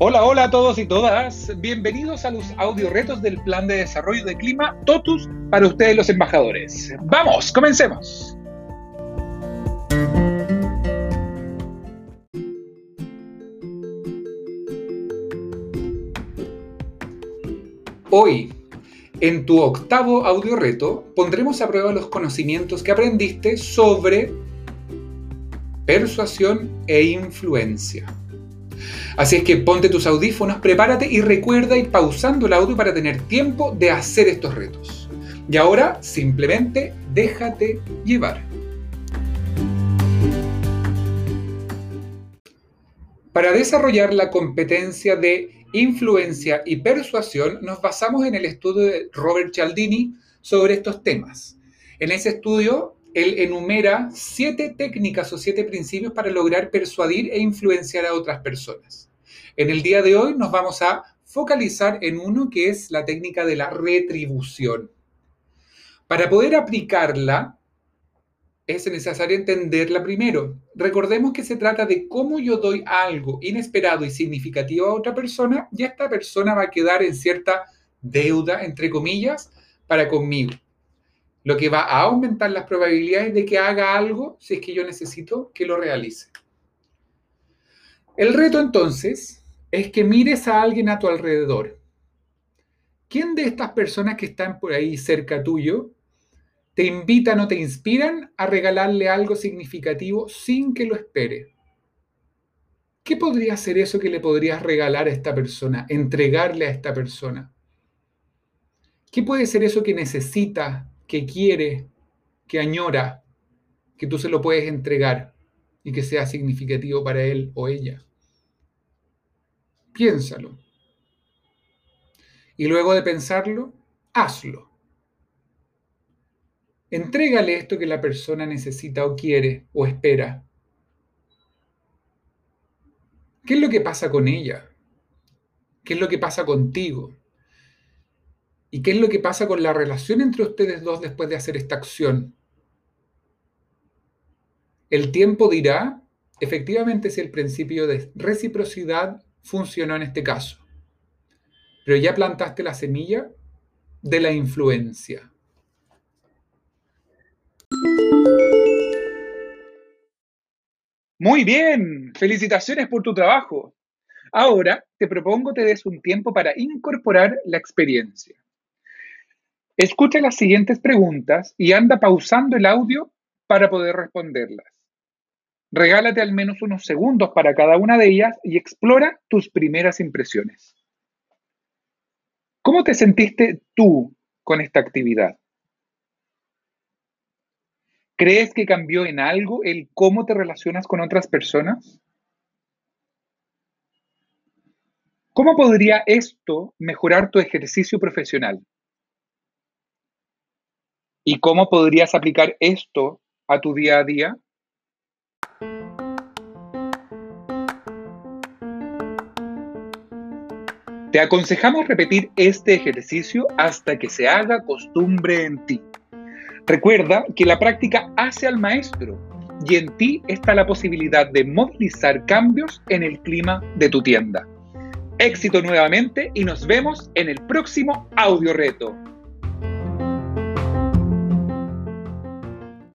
Hola, hola a todos y todas. Bienvenidos a los audio retos del Plan de Desarrollo de Clima TOTUS para ustedes los embajadores. Vamos, comencemos. Hoy, en tu octavo audio reto, pondremos a prueba los conocimientos que aprendiste sobre persuasión e influencia. Así es que ponte tus audífonos, prepárate y recuerda ir pausando el audio para tener tiempo de hacer estos retos. Y ahora simplemente déjate llevar. Para desarrollar la competencia de influencia y persuasión, nos basamos en el estudio de Robert Cialdini sobre estos temas. En ese estudio, él enumera siete técnicas o siete principios para lograr persuadir e influenciar a otras personas. En el día de hoy nos vamos a focalizar en uno que es la técnica de la retribución. Para poder aplicarla, es necesario entenderla primero. Recordemos que se trata de cómo yo doy algo inesperado y significativo a otra persona y esta persona va a quedar en cierta deuda, entre comillas, para conmigo. Lo que va a aumentar las probabilidades de que haga algo si es que yo necesito que lo realice. El reto entonces es que mires a alguien a tu alrededor. ¿Quién de estas personas que están por ahí cerca tuyo te invitan o te inspiran a regalarle algo significativo sin que lo espere? ¿Qué podría ser eso que le podrías regalar a esta persona, entregarle a esta persona? ¿Qué puede ser eso que necesita, que quiere, que añora, que tú se lo puedes entregar y que sea significativo para él o ella? Piénsalo. Y luego de pensarlo, hazlo. Entrégale esto que la persona necesita o quiere o espera. ¿Qué es lo que pasa con ella? ¿Qué es lo que pasa contigo? ¿Y qué es lo que pasa con la relación entre ustedes dos después de hacer esta acción? El tiempo dirá efectivamente si el principio de reciprocidad funcionó en este caso. Pero ya plantaste la semilla de la influencia. Muy bien, felicitaciones por tu trabajo. Ahora te propongo te des un tiempo para incorporar la experiencia. Escucha las siguientes preguntas y anda pausando el audio para poder responderlas. Regálate al menos unos segundos para cada una de ellas y explora tus primeras impresiones. ¿Cómo te sentiste tú con esta actividad? ¿Crees que cambió en algo el cómo te relacionas con otras personas? ¿Cómo podría esto mejorar tu ejercicio profesional? ¿Y cómo podrías aplicar esto a tu día a día? Te aconsejamos repetir este ejercicio hasta que se haga costumbre en ti. Recuerda que la práctica hace al maestro y en ti está la posibilidad de movilizar cambios en el clima de tu tienda. Éxito nuevamente y nos vemos en el próximo audio reto.